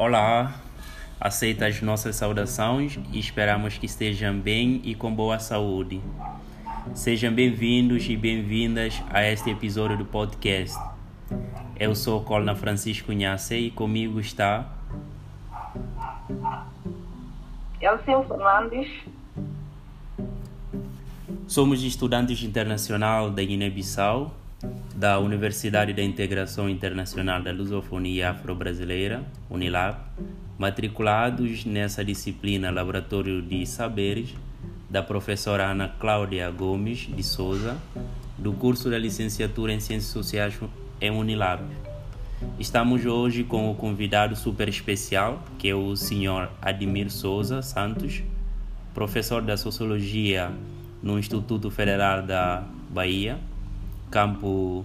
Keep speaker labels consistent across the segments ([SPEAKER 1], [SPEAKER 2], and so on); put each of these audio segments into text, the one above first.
[SPEAKER 1] Olá, aceita as nossas saudações e esperamos que estejam bem e com boa saúde. Sejam bem-vindos e bem-vindas a este episódio do podcast. Eu sou Colna Francisco Nhace e comigo está.
[SPEAKER 2] Elcio Fernandes.
[SPEAKER 1] Somos estudantes internacional da Guiné-Bissau, da Universidade da Integração Internacional da Lusofonia Afro-Brasileira, UNILAB, matriculados nessa disciplina Laboratório de Saberes, da professora Ana Cláudia Gomes de Souza, do curso da licenciatura em Ciências Sociais em Unilab. Estamos hoje com o convidado super especial, que é o senhor Admir Souza Santos, professor da Sociologia no Instituto Federal da Bahia, campo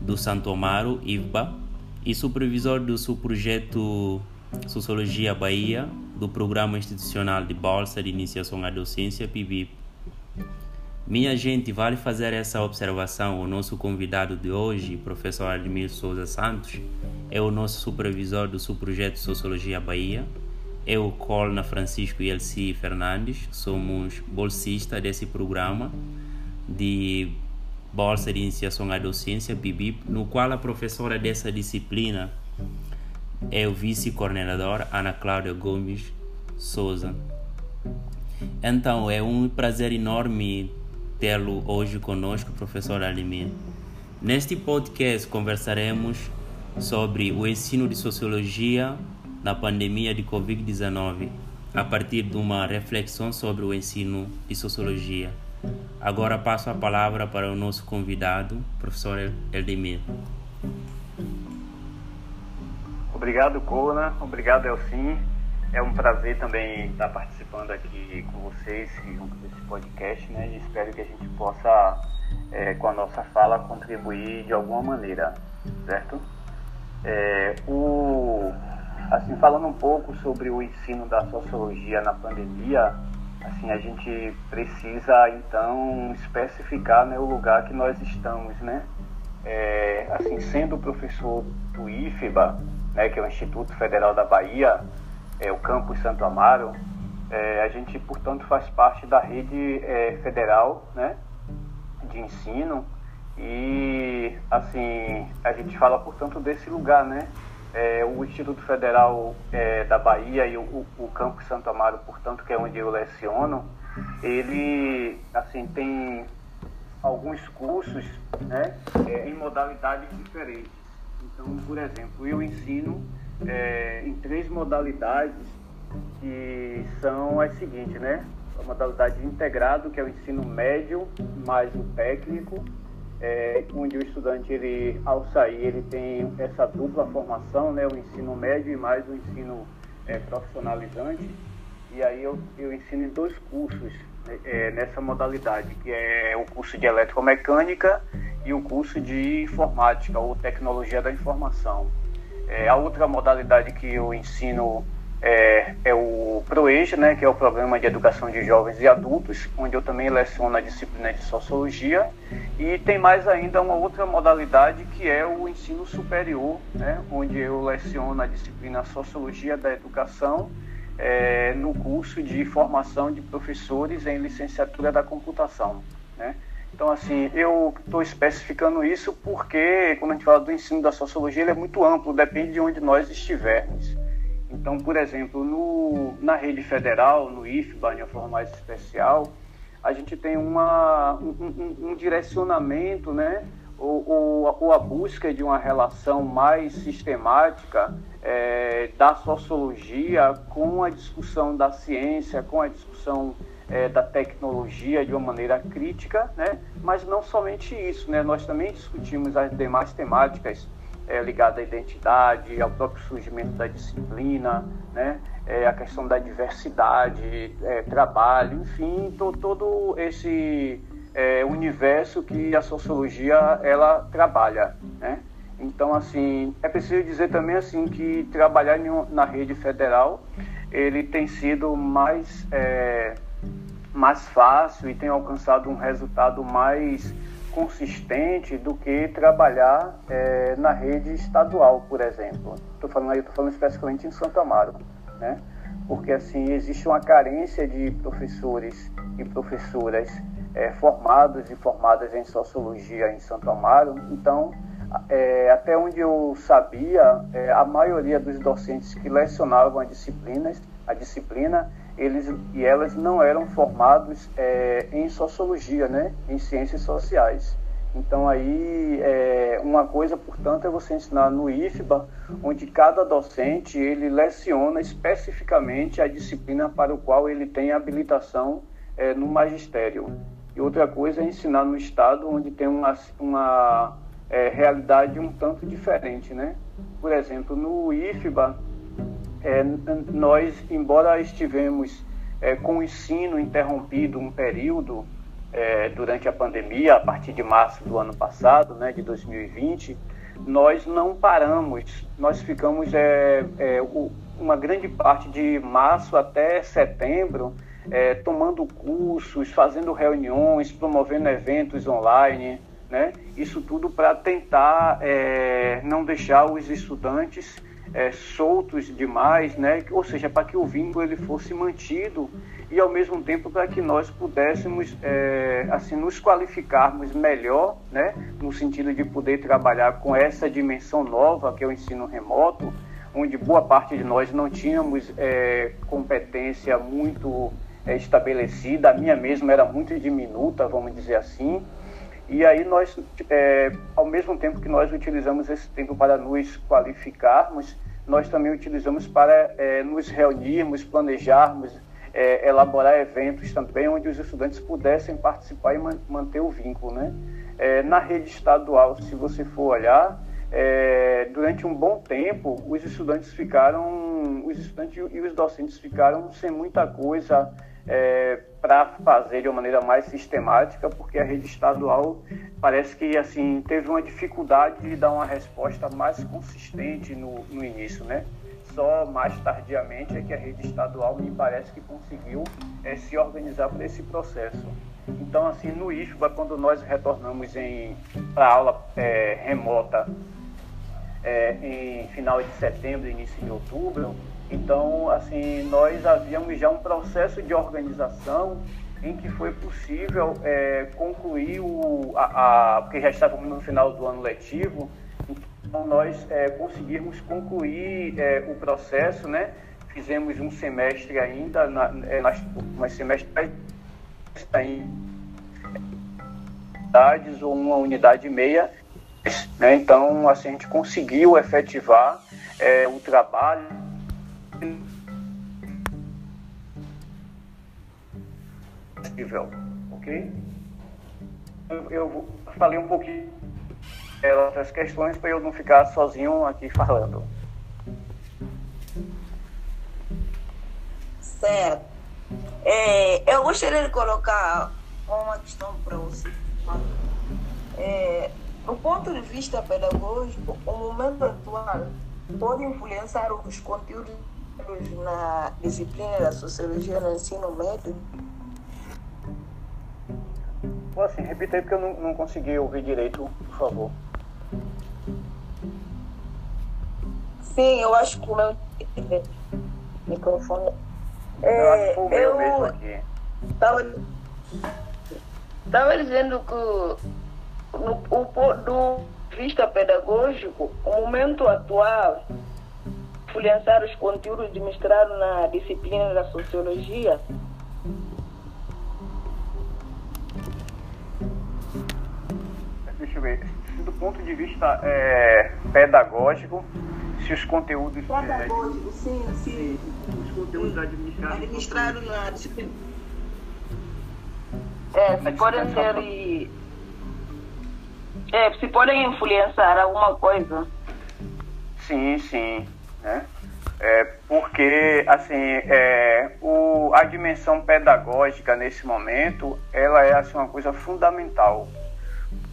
[SPEAKER 1] do Santo Amaro, IVBA, e supervisor do seu projeto Sociologia Bahia, do Programa Institucional de Bolsa de Iniciação à Docência, PIBIP. Minha gente, vale fazer essa observação. O nosso convidado de hoje, professor Admir Souza Santos, é o nosso supervisor do seu projeto Sociologia Bahia. Eu, Colna Francisco e Elci Fernandes, somos bolsistas desse programa de Bolsa de Iniciação à Docência, PIBIP, no qual a professora dessa disciplina é o vice-coordenador Ana Cláudia Gomes Souza. Então, é um prazer enorme tê-lo hoje conosco, professor Alimir. Neste podcast conversaremos sobre o ensino de sociologia na pandemia de Covid-19, a partir de uma reflexão sobre o ensino de sociologia. Agora passo a palavra para o nosso convidado, professor Eldemir.
[SPEAKER 3] Obrigado, Cona. Obrigado, Elcim. É um prazer também estar participando aqui com vocês junto desse podcast, né? E espero que a gente possa, é, com a nossa fala, contribuir de alguma maneira, certo? É, o, assim, falando um pouco sobre o ensino da sociologia na pandemia, assim, a gente precisa então especificar né, o lugar que nós estamos, né? É, assim, sendo professor do IFBA, né, que é o Instituto Federal da Bahia, é, o campus Santo Amaro, é, a gente, portanto, faz parte da rede é, federal né, de ensino e, assim, a gente fala, portanto, desse lugar, né? É, o Instituto Federal é, da Bahia e o, o, campus Santo Amaro, portanto, que é onde eu leciono, ele, assim, tem alguns cursos, né, é, em modalidades diferentes. Então, por exemplo, eu ensino é, em três modalidades que são as seguintes, né? A modalidade integrado, que é o ensino médio mais o técnico, é, onde o estudante, ele, ao sair, ele tem essa dupla formação, né? O ensino médio e mais o ensino é, profissionalizante. E aí eu, eu ensino em dois cursos né, é, nessa modalidade, que é o curso de eletromecânica e o curso de informática ou tecnologia da informação. É, a outra modalidade que eu ensino é, é o ProEja, né, que é o Programa de Educação de Jovens e Adultos, onde eu também leciono a disciplina de Sociologia. E tem mais ainda uma outra modalidade que é o ensino superior, né, onde eu leciono a disciplina Sociologia da Educação é, no curso de formação de professores em licenciatura da computação. Né. Então, assim, eu estou especificando isso porque, quando a gente fala do ensino da sociologia, ele é muito amplo, depende de onde nós estivermos. Então, por exemplo, no, na rede federal, no IFBA, de uma forma mais especial, a gente tem uma, um, um, um direcionamento, né? Ou, ou, ou, a busca de uma relação mais sistemática é, da sociologia com a discussão da ciência, com a discussão é, da tecnologia de uma maneira crítica, né? mas não somente isso, né? nós também discutimos as demais temáticas é, ligadas à identidade, ao próprio surgimento da disciplina, né? É, a questão da diversidade, é, trabalho, enfim, to, todo esse é, universo que a sociologia ela trabalha. Né? Então, assim, é preciso dizer também assim que trabalhar na rede federal ele tem sido mais é, mais fácil e tem alcançado um resultado mais consistente do que trabalhar é, na rede estadual, por exemplo. Estou falando aí, estou falando especificamente em Santo Amaro, né? Porque assim existe uma carência de professores e professoras é, formados e formadas em sociologia em Santo Amaro. Então, é, até onde eu sabia, é, a maioria dos docentes que lecionavam a disciplinas, a disciplina, eles e elas não eram formados é, em sociologia, né, em ciências sociais. Então aí é, uma coisa, portanto, é você ensinar no IFBA, onde cada docente ele leciona especificamente a disciplina para o qual ele tem habilitação é, no magistério. E outra coisa é ensinar no estado, onde tem uma, uma é, realidade um tanto diferente, né? Por exemplo, no IFBA, é, nós, embora estivemos é, com o ensino interrompido um período é, durante a pandemia, a partir de março do ano passado, né, de 2020, nós não paramos, nós ficamos é, é, o, uma grande parte de março até setembro é, tomando cursos, fazendo reuniões, promovendo eventos online, né? Isso tudo para tentar não deixar os estudantes é, soltos demais, né? Ou seja, para que o vínculo ele fosse mantido e ao mesmo tempo para que nós pudéssemos é, assim nos qualificarmos melhor, né? No sentido de poder trabalhar com essa dimensão nova que é o ensino remoto, onde boa parte de nós não tínhamos é, competência muito é, estabelecida, a minha mesma era muito diminuta, vamos dizer assim. E aí nós, é, ao mesmo tempo que nós utilizamos esse tempo para nos qualificarmos, nós também utilizamos para é, nos reunirmos, planejarmos, é, elaborar eventos também onde os estudantes pudessem participar e man manter o vínculo, né? É, na rede estadual, se você for olhar, é, durante um bom tempo, os estudantes ficaram, os estudantes e os docentes ficaram sem muita coisa é, para fazer de uma maneira mais sistemática, porque a rede estadual parece que assim teve uma dificuldade de dar uma resposta mais consistente no, no início, né? Só mais tardiamente é que a rede estadual me parece que conseguiu é, se organizar para esse processo. Então, assim, no IFBA, quando nós retornamos para a aula é, remota é, em final de setembro, início de outubro, então, assim, nós havíamos já um processo de organização em que foi possível é, concluir o, a, a, porque já estávamos no final do ano letivo, então nós é, conseguirmos concluir é, o processo, né? Fizemos um semestre ainda, na, é, nas, um semestre em unidades ou uma unidade e meia, né? Então, assim, a gente conseguiu efetivar é, o trabalho possível, ok? Eu, falei um pouquinho dessas questões para eu não ficar sozinho aqui falando.
[SPEAKER 4] Certo. É, eu gostaria de colocar uma questão para você. É, do ponto de vista pedagógico, o momento atual pode influenciar os conteúdos na disciplina da sociologia no ensino médio?
[SPEAKER 3] Assim, repita aí porque eu não, não consegui ouvir direito, por favor.
[SPEAKER 4] Sim, eu acho que o meu microfone.
[SPEAKER 3] É, eu acho que foi o meu eu mesmo aqui.
[SPEAKER 4] Tava, tava dizendo que no, o, do vista pedagógico, o momento atual influenciar os conteúdos de mestrado na disciplina da sociologia?
[SPEAKER 3] Deixa eu ver. Do ponto de vista é, pedagógico, se os conteúdos.
[SPEAKER 4] Pedagógico, é, sim, sim.
[SPEAKER 3] Os conteúdos administrados.
[SPEAKER 4] Administrado na disciplina.
[SPEAKER 2] É, se podem ser. É, se podem influenciar alguma coisa.
[SPEAKER 3] Sim, sim? É, porque assim é, o, a dimensão pedagógica nesse momento ela é assim uma coisa fundamental.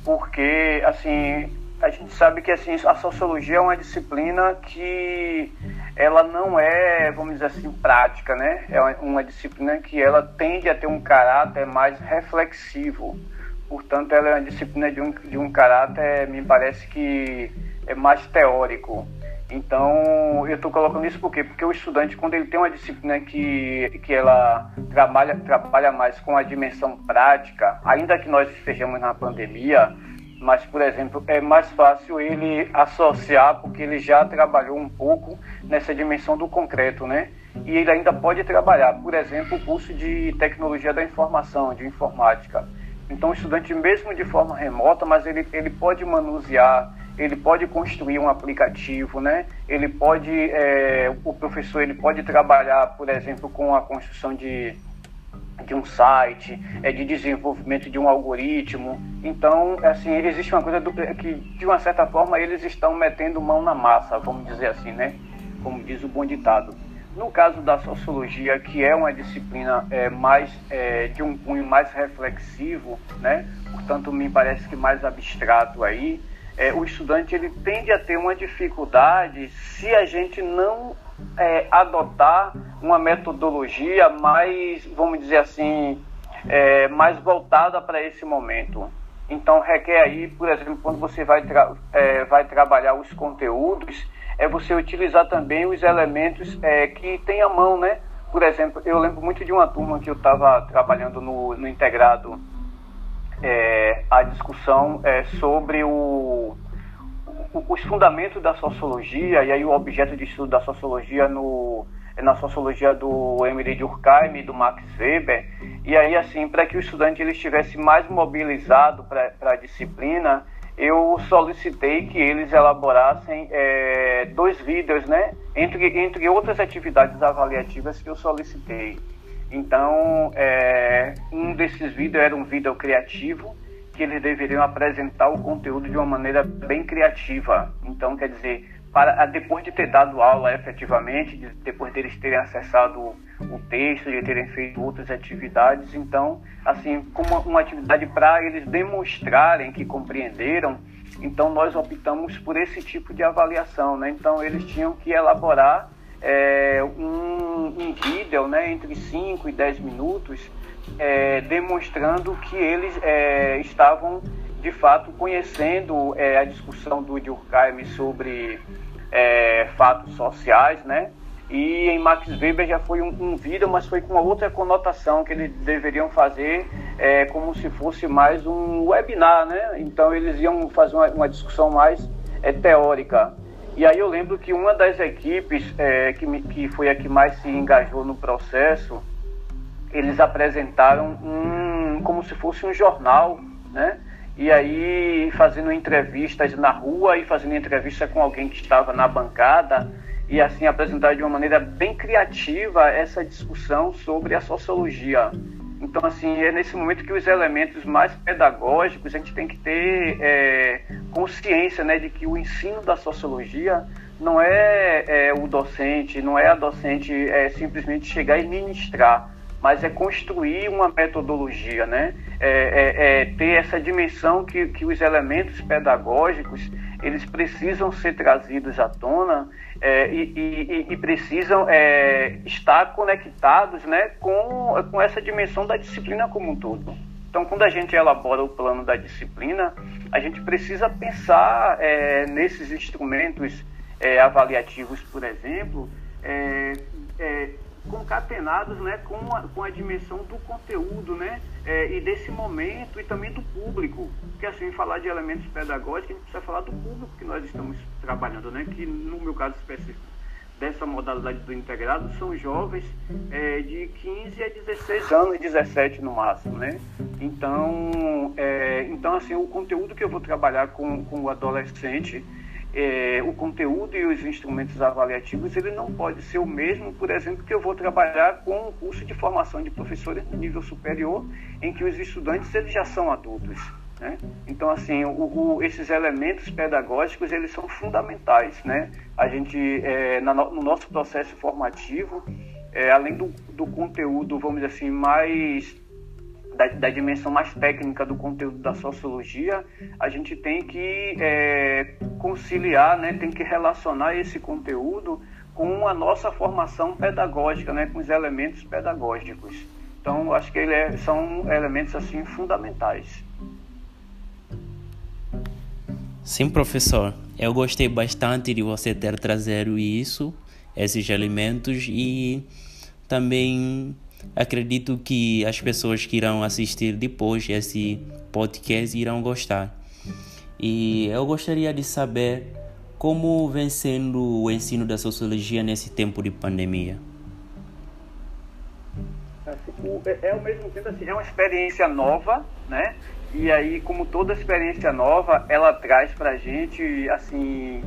[SPEAKER 3] Porque assim a gente sabe que assim a sociologia é uma disciplina que ela não é vamos dizer assim prática né? É uma disciplina que ela tende a ter um caráter mais reflexivo. Portanto, ela é uma disciplina de um, de um caráter, me parece que é mais teórico. Então, eu estou colocando isso por quê? Porque o estudante, quando ele tem uma disciplina que, que ela trabalha, trabalha mais com a dimensão prática, ainda que nós estejamos na pandemia, mas, por exemplo, é mais fácil ele associar, porque ele já trabalhou um pouco nessa dimensão do concreto, né? E ele ainda pode trabalhar, por exemplo, o curso de tecnologia da informação, de informática. Então, o estudante, mesmo de forma remota, mas ele, ele pode manusear ele pode construir um aplicativo, né? Ele pode, é, o professor ele pode trabalhar, por exemplo, com a construção de, de um site, é, de desenvolvimento de um algoritmo. Então, assim, existe uma coisa do, que, de uma certa forma, eles estão metendo mão na massa, vamos dizer assim, né? Como diz o bom ditado. No caso da sociologia, que é uma disciplina é, mais é, de um cunho mais reflexivo, né? Portanto, me parece que mais abstrato aí, é, o estudante ele tende a ter uma dificuldade se a gente não é, adotar uma metodologia mais, vamos dizer assim, é, mais voltada para esse momento. Então requer aí, por exemplo, quando você vai, tra é, vai trabalhar os conteúdos, é você utilizar também os elementos é, que tem à mão, né? Por exemplo, eu lembro muito de uma turma que eu estava trabalhando no, no integrado é, a discussão é, sobre o, o, os fundamentos da sociologia, e aí o objeto de estudo da sociologia no, na sociologia do Emily Durkheim e do Max Weber, e aí assim, para que o estudante ele estivesse mais mobilizado para a disciplina, eu solicitei que eles elaborassem é, dois vídeos, né, entre, entre outras atividades avaliativas que eu solicitei. Então, é, um desses vídeos era um vídeo criativo, que eles deveriam apresentar o conteúdo de uma maneira bem criativa. Então, quer dizer, para depois de ter dado aula efetivamente, de, depois deles terem acessado o texto, de terem feito outras atividades, então, assim, como uma atividade para eles demonstrarem que compreenderam, então nós optamos por esse tipo de avaliação, né? Então, eles tinham que elaborar é, um, um vídeo né, entre 5 e 10 minutos é, demonstrando que eles é, estavam de fato conhecendo é, a discussão do Durkheim sobre é, fatos sociais, né? E em Max Weber já foi um, um, vídeo, mas foi com outra conotação que eles deveriam fazer, é, como se fosse mais um webinar, né? Então eles iam fazer uma, uma discussão mais é, teórica. E aí eu lembro que uma das equipes é, que, me, que foi a que mais se engajou no processo, eles apresentaram um como se fosse um jornal, né? E aí fazendo entrevistas na rua e fazendo entrevista com alguém que estava na bancada e assim apresentar de uma maneira bem criativa essa discussão sobre a sociologia então, assim, é nesse momento que os elementos mais pedagógicos a gente tem que ter é, consciência né, de que o ensino da sociologia não é, é, o docente, não é a docente é, simplesmente chegar e ministrar, mas é construir uma metodologia, né? É, é, é, ter essa dimensão que, que os elementos pedagógicos eles precisam ser trazidos à tona é, e, e, e, precisam é, estar conectados né, com, com essa dimensão da disciplina como um todo. Então, quando a gente elabora o plano da disciplina, a gente precisa pensar é, nesses instrumentos é, avaliativos, por exemplo, é, é, concatenados né, com, a, com a dimensão do conteúdo né, é, e desse momento e também do público. Porque assim, falar de elementos pedagógicos, a gente precisa falar do público que nós estamos trabalhando, né, que no meu caso específico dessa modalidade do integrado são jovens é, de 15 a 16 anos, 17 no máximo, né? Então, é, então assim, o conteúdo que eu vou trabalhar com, com o adolescente é, o conteúdo e os instrumentos avaliativos ele não pode ser o mesmo, por exemplo, que eu vou trabalhar com um curso de formação de professores no nível superior, em que os estudantes eles já são adultos. Né? Então, assim, o, o, esses elementos pedagógicos eles são fundamentais. Né? A gente, é, na, no nosso processo formativo, é, além do, do conteúdo, vamos dizer assim, mais da, da, dimensão mais técnica do conteúdo da sociologia, a gente tem que é, conciliar, né, tem que relacionar esse conteúdo com a nossa formação pedagógica, né, com os elementos pedagógicos. Então, acho que ele é, são elementos assim fundamentais.
[SPEAKER 1] Sim, professor. Eu gostei bastante de você ter trazido isso, esses elementos e também acredito que as pessoas que irão assistir depois esse podcast irão gostar. E eu gostaria de saber como vem sendo o ensino da sociologia nesse tempo de pandemia.
[SPEAKER 3] Assim, é, é mesmo tempo assim, é uma experiência nova, né? E aí, como toda experiência nova, ela traz para gente assim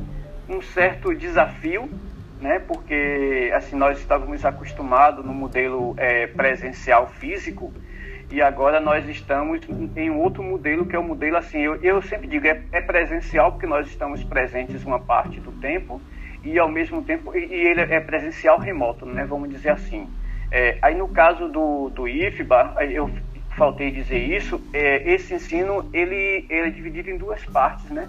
[SPEAKER 3] um certo desafio, né? Porque assim nós estávamos acostumados no modelo é, presencial físico e agora nós estamos em outro modelo que é o modelo assim eu, eu sempre digo é, é, presencial porque nós estamos presentes uma parte do tempo e ao mesmo tempo e, e ele é presencial remoto né? Vamos dizer assim. É, aí no caso do do IFBA eu faltei dizer isso é, esse ensino ele, ele é dividido em duas partes né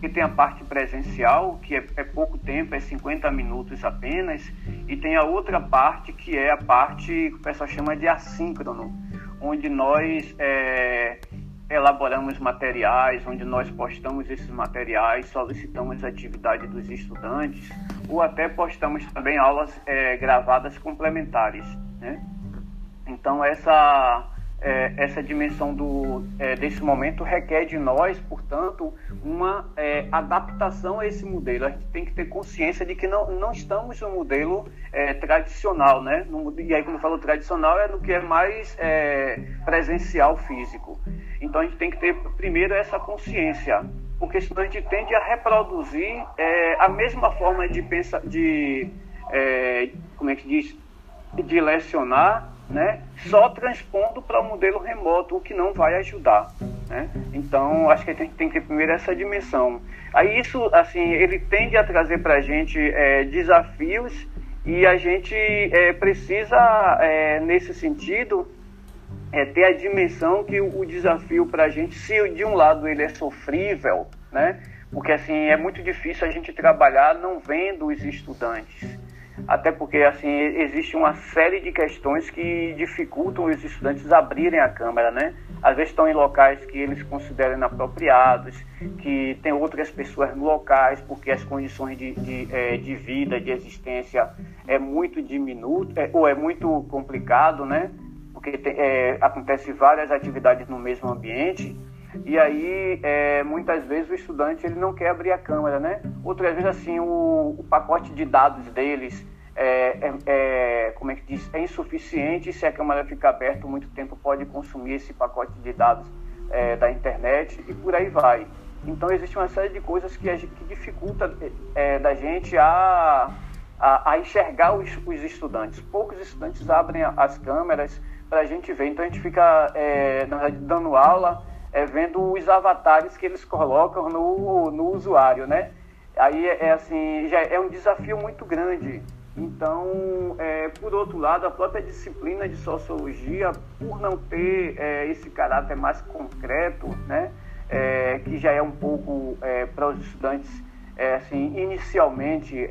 [SPEAKER 3] que tem a parte presencial, que é, é, pouco tempo, é 50 minutos apenas, e tem a outra parte que é a parte que o pessoal chama de assíncrono, onde nós é, elaboramos materiais, onde nós postamos esses materiais, solicitamos a atividade dos estudantes, ou até postamos também aulas é, gravadas complementares. Né? Então, essa é, essa dimensão do, é, desse momento requer de nós, portanto, uma é, adaptação a esse modelo. A gente tem que ter consciência de que não, não estamos no modelo é, tradicional, né? No, e aí, quando eu falo tradicional, é no que é mais é, presencial físico. Então, a gente tem que ter, primeiro, essa consciência, porque senão a gente tende a reproduzir é, a mesma forma de pensar, de, como é que diz, de lecionar né, só transpondo para o modelo remoto, o que não vai ajudar. Né? Então, acho que a gente tem que ter primeiro essa dimensão. Aí isso, assim, ele tende a trazer para a gente é, desafios e a gente é, precisa, é, nesse sentido, é, ter a dimensão que o, o desafio para a gente, se de um lado ele é sofrível, né? porque assim é muito difícil a gente trabalhar não vendo os estudantes até porque assim existe uma série de questões que dificultam os estudantes abrirem a câmera, né? Às vezes estão em locais que eles consideram inapropriados, que tem outras pessoas no locais, porque as condições de, de, é, de vida, de existência é muito diminuto, é, ou é muito complicado, né? Porque tem, é, acontece várias atividades no mesmo ambiente e aí é, muitas vezes o estudante ele não quer abrir a câmera, né? Outras vezes assim o, o pacote de dados deles é, é, é, como é que diz, é insuficiente se a câmera ficar aberta muito tempo pode consumir esse pacote de dados é, da internet e por aí vai. Então existe uma série de coisas que, que dificulta é, da gente a, a, a enxergar os, os, estudantes. Poucos estudantes abrem as câmeras para a gente ver. Então a gente fica é, dando aula é, vendo os avatares que eles colocam no, no usuário, né? Aí é, é assim, já é um desafio muito grande. Então, é, por outro lado, a própria disciplina de sociologia, por não ter é, esse caráter mais concreto, né, é, que já é um pouco é, para os estudantes, é, assim, inicialmente,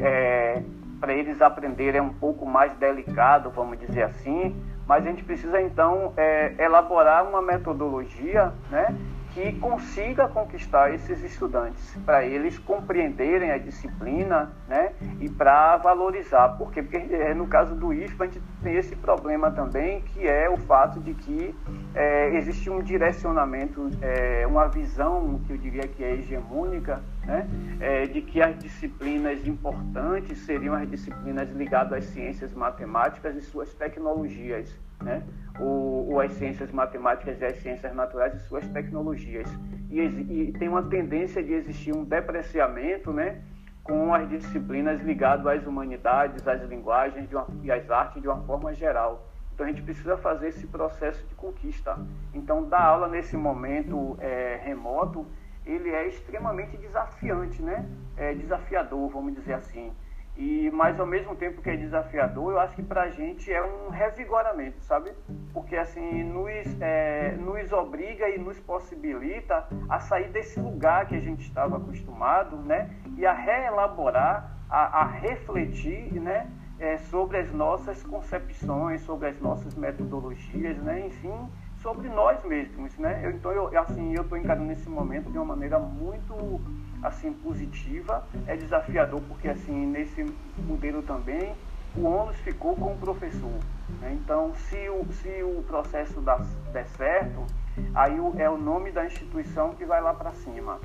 [SPEAKER 3] para eles aprenderem é um pouco mais delicado, vamos dizer assim, mas a gente precisa então elaborar uma metodologia, né, que consiga conquistar esses estudantes, para eles compreenderem a disciplina né, e para valorizar. Por quê? Porque é, no caso do IFBA a gente tem esse problema também, que é o fato de que é, existe um direcionamento, é, uma visão que eu diria que é hegemônica, né, é, de que as disciplinas importantes seriam as disciplinas ligadas às ciências matemáticas e suas tecnologias né? ou, ou as ciências matemáticas e as ciências naturais e suas tecnologias. E, e tem uma tendência de existir um depreciamento né, com as disciplinas ligadas às humanidades, às linguagens uma, e às artes de uma forma geral. Então a gente precisa fazer esse processo de conquista. Então dar aula nesse momento é, remoto, ele é extremamente desafiante, né? É desafiador, vamos dizer assim. E, mas ao mesmo tempo que é desafiador, eu acho que para a gente é um revigoramento, sabe? Porque assim, nos, é, nos obriga e nos possibilita a sair desse lugar que a gente estava acostumado, né? E a reelaborar, a, a refletir, né? É, sobre as nossas concepções, sobre as nossas metodologias, né? Enfim, sobre nós mesmos, né? Eu, então, eu, assim, eu estou encarando esse momento de uma maneira muito, assim, positiva. É desafiador porque, assim, nesse modelo também, o ônus ficou com o professor. Né? Então, se o, se o processo dá, der certo, aí o, é o nome da instituição que vai lá para cima.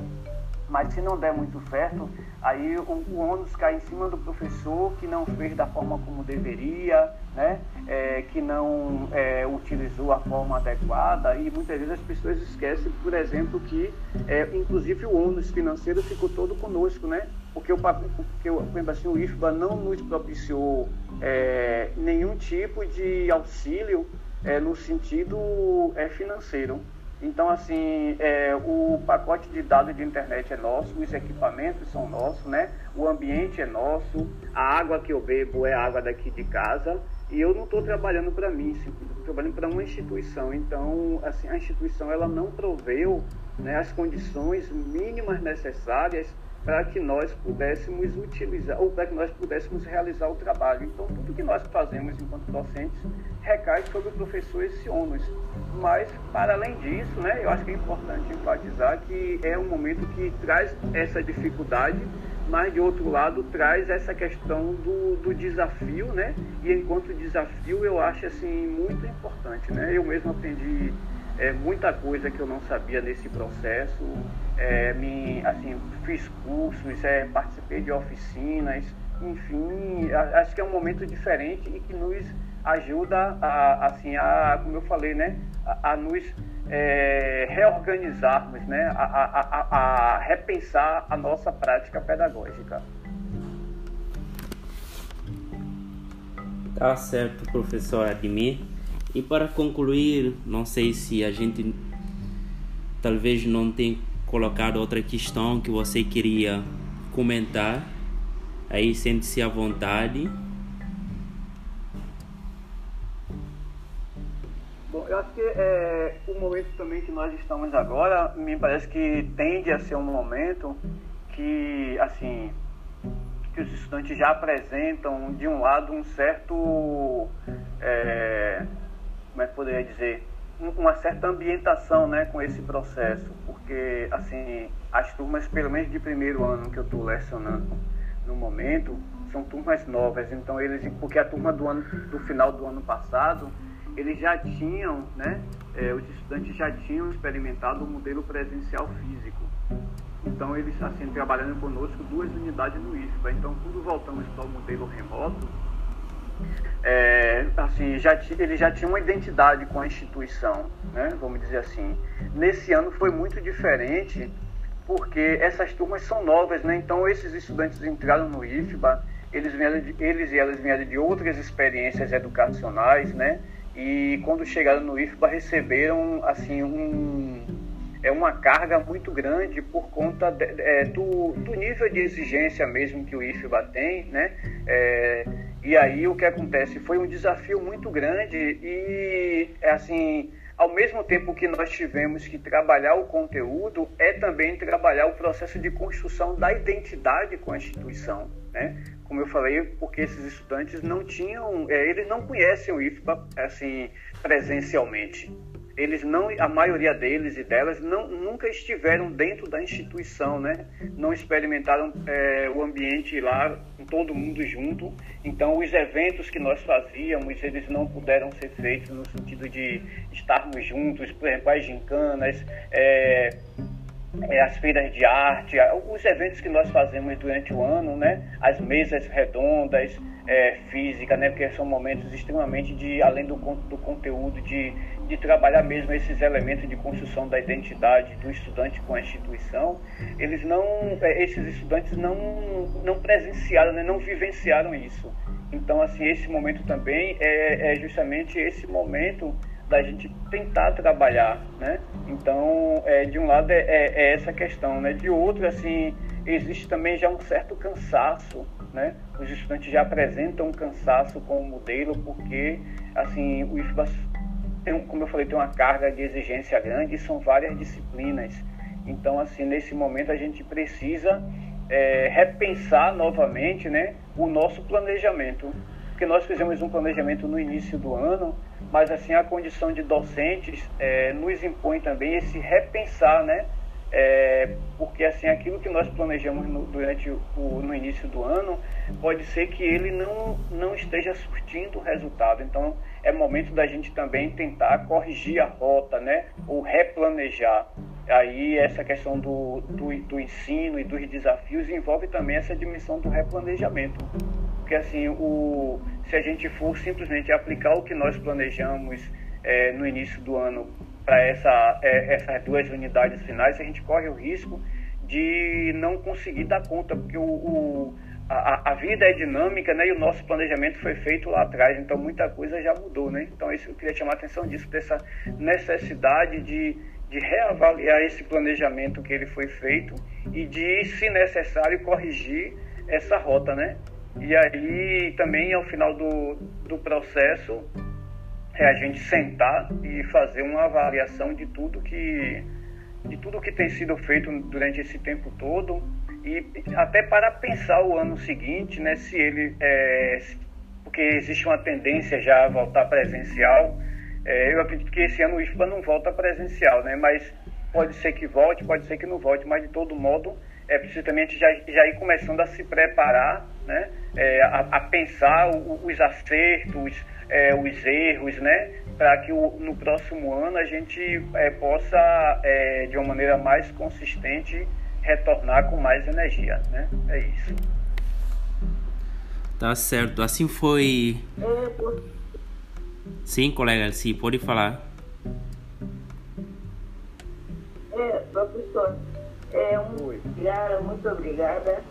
[SPEAKER 3] Mas se não der muito certo, aí o, o ônus cai em cima do professor que não fez da forma como deveria, né? É, que não é, utilizou a forma adequada e muitas vezes as pessoas esquecem, por exemplo, que é, inclusive o ônus financeiro ficou todo conosco, né? Porque o, porque, por exemplo, assim, o IFBA não nos propiciou é, nenhum tipo de auxílio é, no sentido é, financeiro. Então, assim, é, o pacote de dados de internet é nosso, os equipamentos são nossos, né? O ambiente é nosso, a água que eu bebo é água daqui de casa e eu não estou trabalhando para mim, estou trabalhando para uma instituição. Então, assim, a instituição ela não proveu né, as condições mínimas necessárias para que nós pudéssemos utilizar, ou para que nós pudéssemos realizar o trabalho. Então, tudo que nós fazemos enquanto docentes recai sobre o professor esse ônus. Mas, para além disso, né, eu acho que é importante enfatizar que é um momento que traz essa dificuldade, mas, de outro lado, traz essa questão do, do desafio, né? E, enquanto desafio, eu acho, assim, muito importante, né? Eu mesmo aprendi é, muita coisa que eu não sabia nesse processo, é, me, assim, fiz cursos, é, participei de oficinas, enfim, acho que é um momento diferente e que nos ajuda a, assim, a, como eu falei, né, a, a nos é, reorganizarmos, né, a, a, a, repensar a nossa prática pedagógica.
[SPEAKER 1] Tá certo, professor Admir. E para concluir, não sei se a gente talvez não tenha colocado outra questão que você queria comentar. Aí sente-se à vontade.
[SPEAKER 3] Bom, eu acho que é, o momento também que nós estamos agora, me parece que tende a ser um momento que, assim, que os estudantes já apresentam, de um lado, um certo, é, como é que poderia dizer, uma certa ambientação né, com esse processo, porque assim as turmas, pelo menos de primeiro ano que eu estou lecionando no momento, são turmas novas, então eles, porque a turma do ano do final do ano passado, eles já tinham, né, é, os estudantes já tinham experimentado o modelo presencial físico. Então eles assim trabalhando conosco duas unidades no IFBA. Então quando voltamos para o modelo remoto, é, assim, já, ele já tinha uma identidade com a instituição, né? vamos dizer assim. Nesse ano foi muito diferente, porque essas turmas são novas, né? então esses estudantes entraram no IFBA, eles, vieram de, eles e elas vieram de outras experiências educacionais, né? e quando chegaram no IFBA receberam assim um é uma carga muito grande por conta de, é, do, do, nível de exigência mesmo que o IFBA tem, né? É, e aí o que acontece foi um desafio muito grande e assim, ao mesmo tempo que nós tivemos que trabalhar o conteúdo, é também trabalhar o processo de construção da identidade com a instituição, né? Como eu falei, porque esses estudantes não tinham, é, eles não conhecem o IFBA assim presencialmente eles não, a maioria deles e delas não, nunca estiveram dentro da instituição, né? Não experimentaram é, o ambiente lá, todo mundo junto. Então, os eventos que nós fazíamos, eles não puderam ser feitos no sentido de estarmos juntos, por exemplo, as gincanas, é, é, as feiras de arte, os eventos que nós fazemos durante o ano, né? As mesas redondas, é, física, né? Porque são momentos extremamente de, além do, do conteúdo, de, de trabalhar mesmo esses elementos de construção da identidade do estudante com a instituição, eles não, é, esses estudantes não, não presenciaram, né? não vivenciaram isso. Então, assim, esse momento também é, é justamente esse momento da gente tentar trabalhar, né? Então, é, de um lado é, é, é, essa questão, né? De outro, assim, existe também já um certo cansaço, né? Os estudantes já apresentam um cansaço com o modelo porque, assim, o IFBA, tem, como eu falei, tem uma carga de exigência grande e são várias disciplinas. Então, assim, nesse momento a gente precisa é, repensar novamente, né? O nosso planejamento porque nós fizemos um planejamento no início do ano, mas assim a condição de docentes é, nos impõe também esse repensar, né? É, porque assim aquilo que nós planejamos no, durante o no início do ano pode ser que ele não não esteja surtindo resultado então é momento da gente também tentar corrigir a rota né? Ou replanejar. Aí essa questão do, do, do ensino e dos desafios envolve também essa dimensão do replanejamento. Porque assim o se a gente for simplesmente aplicar o que nós planejamos é, no início do ano para essa, é, essas duas unidades finais, a gente corre o risco de não conseguir dar conta, porque o, o a, a, vida é dinâmica, né? E o nosso planejamento foi feito lá atrás, então muita coisa já mudou, né? Então isso, eu queria chamar a atenção disso, dessa necessidade de, de reavaliar esse planejamento que ele foi feito e de, se necessário, corrigir essa rota, né? E aí também ao final do, do processo é a gente sentar e fazer uma avaliação de tudo que de tudo que tem sido feito durante esse tempo todo e até para pensar o ano seguinte, né, se ele é, porque existe uma tendência já a voltar presencial. É, eu acredito que esse ano o IFPA não volta presencial, né, mas pode ser que volte, pode ser que não volte, mas de todo modo é preciso também já, já ir começando a se preparar, né, é, a, a, pensar os acertos, é, os erros, né? Para que o, no próximo ano a gente é, possa, é, de uma maneira mais consistente, retornar com mais energia, né? É isso.
[SPEAKER 1] Tá certo. Assim foi. Sim, colega, sim, pode falar.
[SPEAKER 4] É, professor, é, um, obrigada, muito obrigada.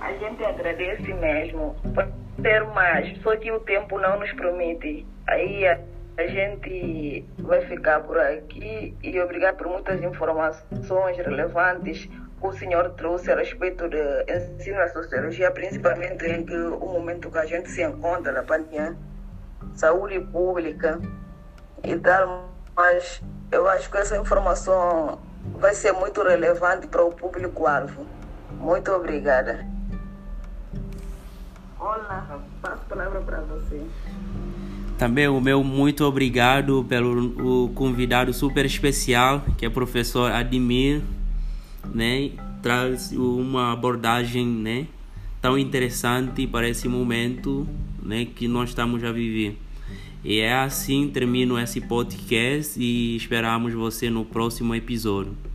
[SPEAKER 4] A gente agradece mesmo ter mais, só que o tempo não nos promete. Aí a, gente vai ficar por aqui e obrigado por muitas informações relevantes que o senhor trouxe a respeito do ensino da sociologia, principalmente em que o momento que a gente se encontra na pandemia, saúde pública e tal, mas eu acho que essa informação vai ser muito relevante para o público-alvo. Muito obrigada. Olá, passo a palavra para você.
[SPEAKER 1] Também o meu muito obrigado pelo o convidado super especial, que é o professor Admir, né? Traz uma abordagem, né? Tão interessante para esse momento, né? Que nós estamos a viver. E é assim termino esse podcast e esperamos você no próximo episódio.